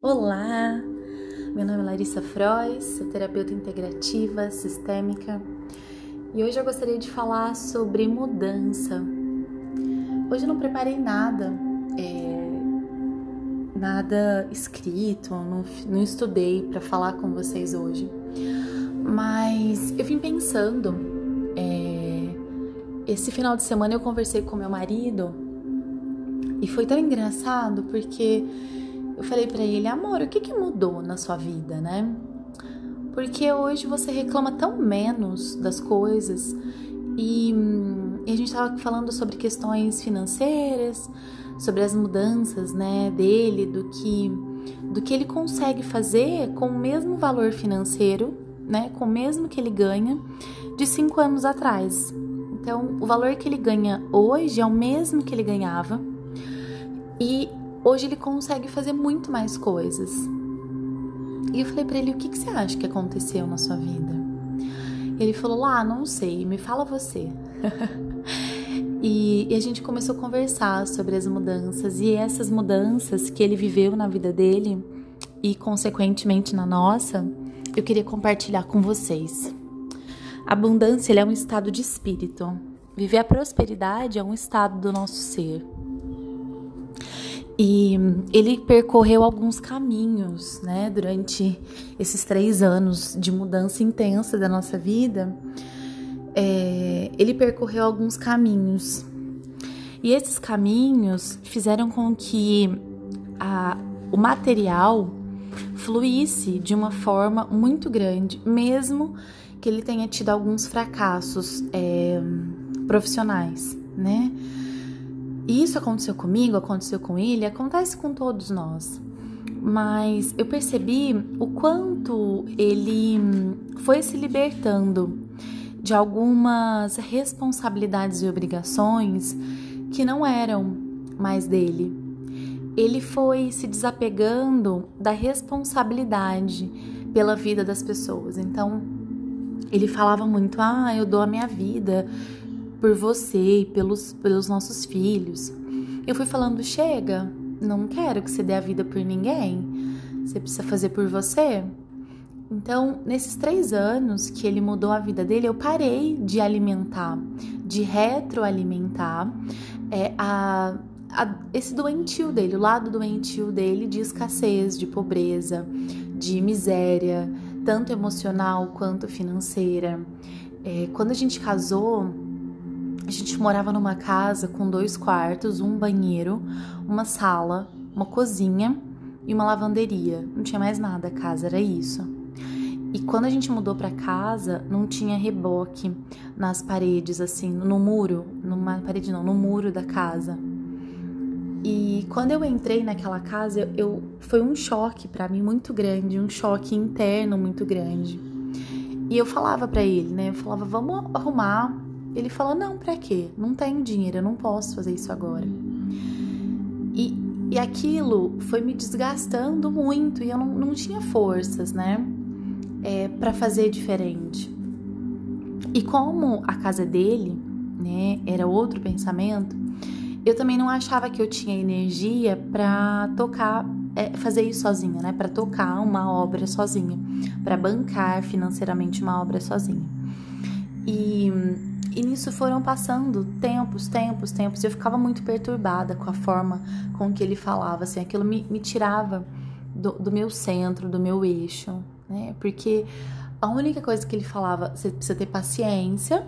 Olá, meu nome é Larissa Frois, sou terapeuta integrativa sistêmica e hoje eu gostaria de falar sobre mudança. Hoje eu não preparei nada, é, nada escrito, não, não estudei para falar com vocês hoje, mas eu vim pensando. É, esse final de semana eu conversei com meu marido e foi tão engraçado porque eu falei para ele, amor, o que, que mudou na sua vida, né? Porque hoje você reclama tão menos das coisas e, e a gente estava falando sobre questões financeiras, sobre as mudanças, né, dele, do que do que ele consegue fazer com o mesmo valor financeiro, né, com o mesmo que ele ganha de cinco anos atrás. Então, o valor que ele ganha hoje é o mesmo que ele ganhava e Hoje ele consegue fazer muito mais coisas. E eu falei para ele: o que, que você acha que aconteceu na sua vida? Ele falou: ah, não sei, me fala você. e, e a gente começou a conversar sobre as mudanças e essas mudanças que ele viveu na vida dele e, consequentemente, na nossa, eu queria compartilhar com vocês. Abundância é um estado de espírito. Viver a prosperidade é um estado do nosso ser. E ele percorreu alguns caminhos, né, durante esses três anos de mudança intensa da nossa vida. É, ele percorreu alguns caminhos. E esses caminhos fizeram com que a, o material fluísse de uma forma muito grande, mesmo que ele tenha tido alguns fracassos é, profissionais, né? E isso aconteceu comigo, aconteceu com ele, acontece com todos nós. Mas eu percebi o quanto ele foi se libertando de algumas responsabilidades e obrigações que não eram mais dele. Ele foi se desapegando da responsabilidade pela vida das pessoas. Então, ele falava muito: "Ah, eu dou a minha vida por você e pelos, pelos nossos filhos. Eu fui falando: chega, não quero que você dê a vida por ninguém. Você precisa fazer por você. Então, nesses três anos que ele mudou a vida dele, eu parei de alimentar, de retroalimentar é, a, a, esse doentio dele, o lado doentio dele de escassez, de pobreza, de miséria, tanto emocional quanto financeira. É, quando a gente casou, a gente morava numa casa com dois quartos, um banheiro, uma sala, uma cozinha e uma lavanderia. Não tinha mais nada, a casa era isso. E quando a gente mudou para casa, não tinha reboque nas paredes, assim, no muro, numa parede não, no muro da casa. E quando eu entrei naquela casa, eu, foi um choque para mim muito grande, um choque interno muito grande. E eu falava para ele, né? Eu falava, vamos arrumar ele falou: Não, para quê? Não tenho dinheiro, eu não posso fazer isso agora. E, e aquilo foi me desgastando muito e eu não, não tinha forças, né? É, para fazer diferente. E como a casa dele, né, era outro pensamento, eu também não achava que eu tinha energia para tocar, é, fazer isso sozinha, né? Para tocar uma obra sozinha, para bancar financeiramente uma obra sozinha. E e nisso foram passando tempos, tempos, tempos. Eu ficava muito perturbada com a forma com que ele falava, assim, aquilo me, me tirava do, do, meu centro, do meu eixo, né? Porque a única coisa que ele falava, você precisa ter paciência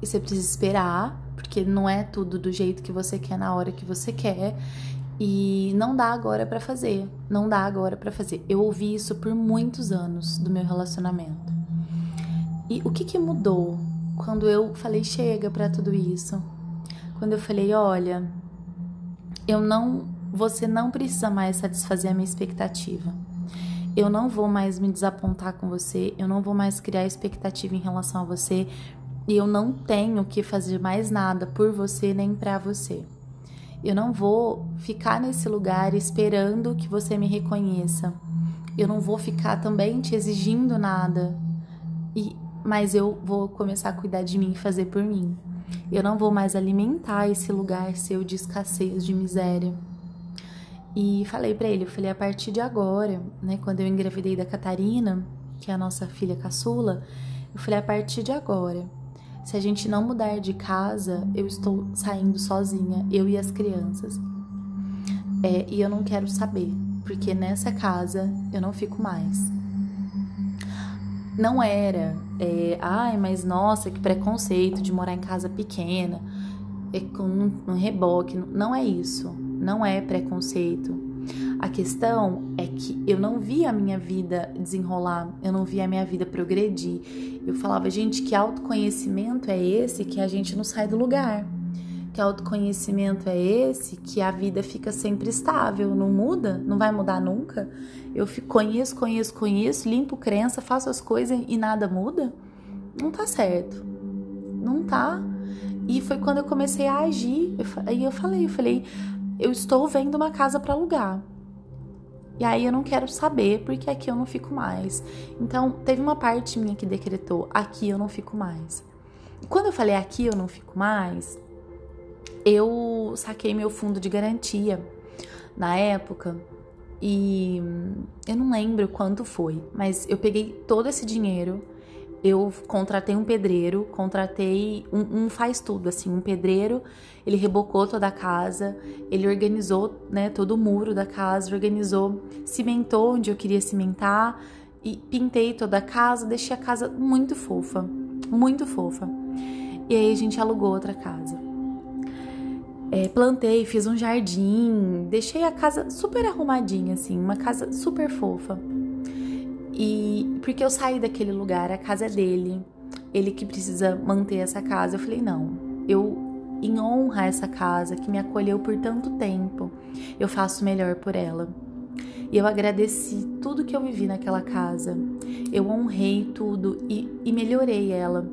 e você precisa esperar, porque não é tudo do jeito que você quer na hora que você quer. E não dá agora para fazer, não dá agora para fazer. Eu ouvi isso por muitos anos do meu relacionamento. E o que que mudou quando eu falei chega para tudo isso. Quando eu falei, olha, eu não, você não precisa mais satisfazer a minha expectativa. Eu não vou mais me desapontar com você, eu não vou mais criar expectativa em relação a você, e eu não tenho que fazer mais nada por você nem para você. Eu não vou ficar nesse lugar esperando que você me reconheça. Eu não vou ficar também te exigindo nada. E mas eu vou começar a cuidar de mim e fazer por mim. Eu não vou mais alimentar esse lugar seu de escassez, de miséria. E falei para ele, eu falei, a partir de agora, né, quando eu engravidei da Catarina, que é a nossa filha caçula, eu falei, a partir de agora, se a gente não mudar de casa, eu estou saindo sozinha, eu e as crianças. É, e eu não quero saber, porque nessa casa eu não fico mais. Não era, é, ai, mas nossa, que preconceito de morar em casa pequena, é, com um, um reboque. Não é isso, não é preconceito. A questão é que eu não vi a minha vida desenrolar, eu não vi a minha vida progredir. Eu falava, gente, que autoconhecimento é esse que a gente não sai do lugar? Que autoconhecimento é esse que a vida fica sempre estável, não muda, não vai mudar nunca? Eu fico, conheço, conheço, conheço, limpo crença, faço as coisas e nada muda? Não tá certo. Não tá. E foi quando eu comecei a agir. Aí eu falei, eu falei, eu estou vendo uma casa para alugar. E aí eu não quero saber porque aqui eu não fico mais. Então, teve uma parte minha que decretou: aqui eu não fico mais. Quando eu falei aqui eu não fico mais, eu saquei meu fundo de garantia na época e eu não lembro quanto foi, mas eu peguei todo esse dinheiro eu contratei um pedreiro, contratei um, um, faz tudo, assim, um pedreiro, ele rebocou toda a casa, ele organizou, né, todo o muro da casa, organizou, cimentou onde eu queria cimentar e pintei toda a casa, deixei a casa muito fofa, muito fofa. E aí a gente alugou outra casa. É, plantei, fiz um jardim, deixei a casa super arrumadinha, assim, uma casa super fofa. E porque eu saí daquele lugar, a casa é dele, ele que precisa manter essa casa. Eu falei: não, eu, em honra a essa casa que me acolheu por tanto tempo, eu faço melhor por ela. E eu agradeci tudo que eu vivi naquela casa. Eu honrei tudo e, e melhorei ela,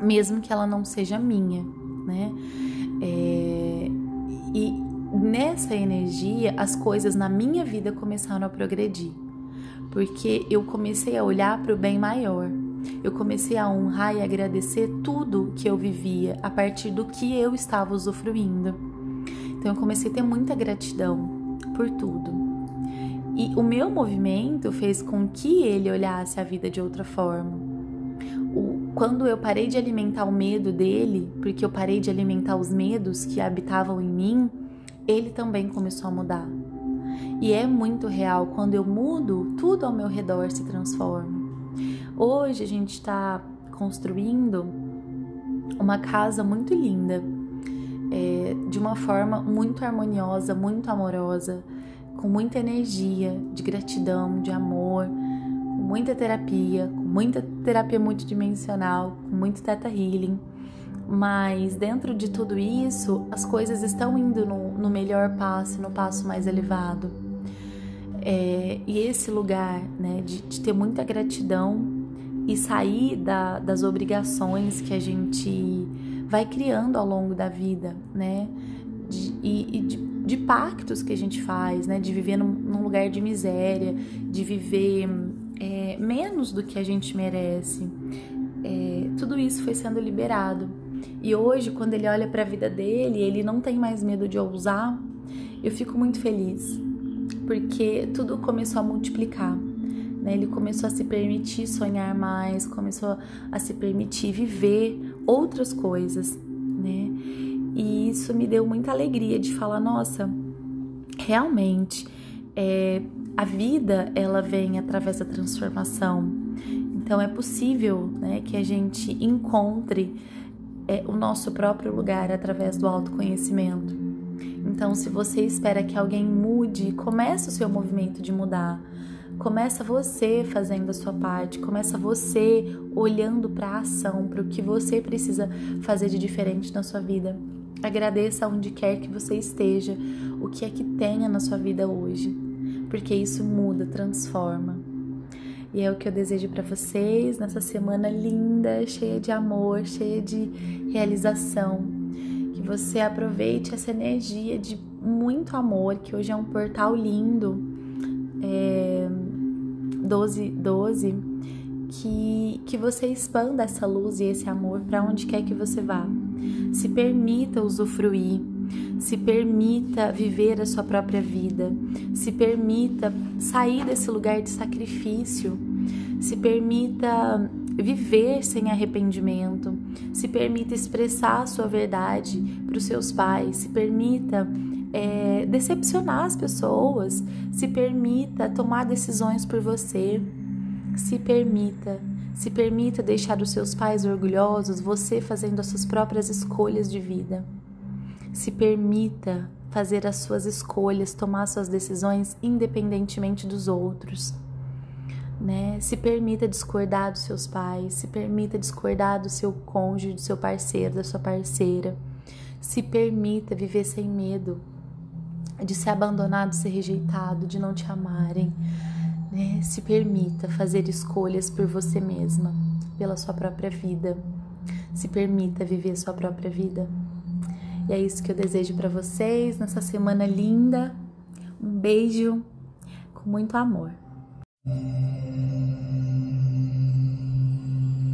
mesmo que ela não seja minha, né? É, e nessa energia, as coisas na minha vida começaram a progredir porque eu comecei a olhar para o bem maior. Eu comecei a honrar e agradecer tudo que eu vivia a partir do que eu estava usufruindo. Então eu comecei a ter muita gratidão por tudo. E o meu movimento fez com que ele olhasse a vida de outra forma. O, quando eu parei de alimentar o medo dele, porque eu parei de alimentar os medos que habitavam em mim, ele também começou a mudar. E é muito real, quando eu mudo, tudo ao meu redor se transforma. Hoje a gente está construindo uma casa muito linda, é, de uma forma muito harmoniosa, muito amorosa, com muita energia de gratidão, de amor, muita terapia, com muita terapia multidimensional, com muito teta healing. Mas dentro de tudo isso, as coisas estão indo no, no melhor passo, no passo mais elevado. É, e esse lugar né, de, de, ter muita gratidão e sair da, das obrigações que a gente vai criando ao longo da vida, né? De, e, e de, de, pactos que a gente faz, né? De viver num, num lugar de miséria, de viver menos do que a gente merece. É, tudo isso foi sendo liberado. E hoje, quando ele olha para a vida dele, ele não tem mais medo de ousar. Eu fico muito feliz, porque tudo começou a multiplicar. Né? Ele começou a se permitir sonhar mais, começou a se permitir viver outras coisas, né? E isso me deu muita alegria de falar, nossa, realmente é, a vida ela vem através da transformação. Então é possível, né, que a gente encontre é, o nosso próprio lugar através do autoconhecimento. Então, se você espera que alguém mude, comece o seu movimento de mudar. Começa você fazendo a sua parte, começa você olhando para a ação, para o que você precisa fazer de diferente na sua vida. Agradeça onde quer que você esteja, o que é que tenha na sua vida hoje, porque isso muda, transforma. E é o que eu desejo para vocês nessa semana linda, cheia de amor, cheia de realização. Que você aproveite essa energia de muito amor, que hoje é um portal lindo. É 12, 12 que, que você expanda essa luz e esse amor para onde quer que você vá. Se permita usufruir, Se permita viver a sua própria vida. Se permita sair desse lugar de sacrifício. Se permita viver sem arrependimento. Se permita expressar a sua verdade para os seus pais. Se permita é, decepcionar as pessoas. Se permita tomar decisões por você. Se permita. Se permita deixar os seus pais orgulhosos, você fazendo as suas próprias escolhas de vida. Se permita fazer as suas escolhas, tomar suas decisões independentemente dos outros. Né? Se permita discordar dos seus pais, se permita discordar do seu cônjuge, do seu parceiro, da sua parceira. Se permita viver sem medo de ser abandonado, de ser rejeitado, de não te amarem. Né? Se permita fazer escolhas por você mesma, pela sua própria vida. Se permita viver sua própria vida. E é isso que eu desejo para vocês nessa semana linda. Um beijo com muito amor.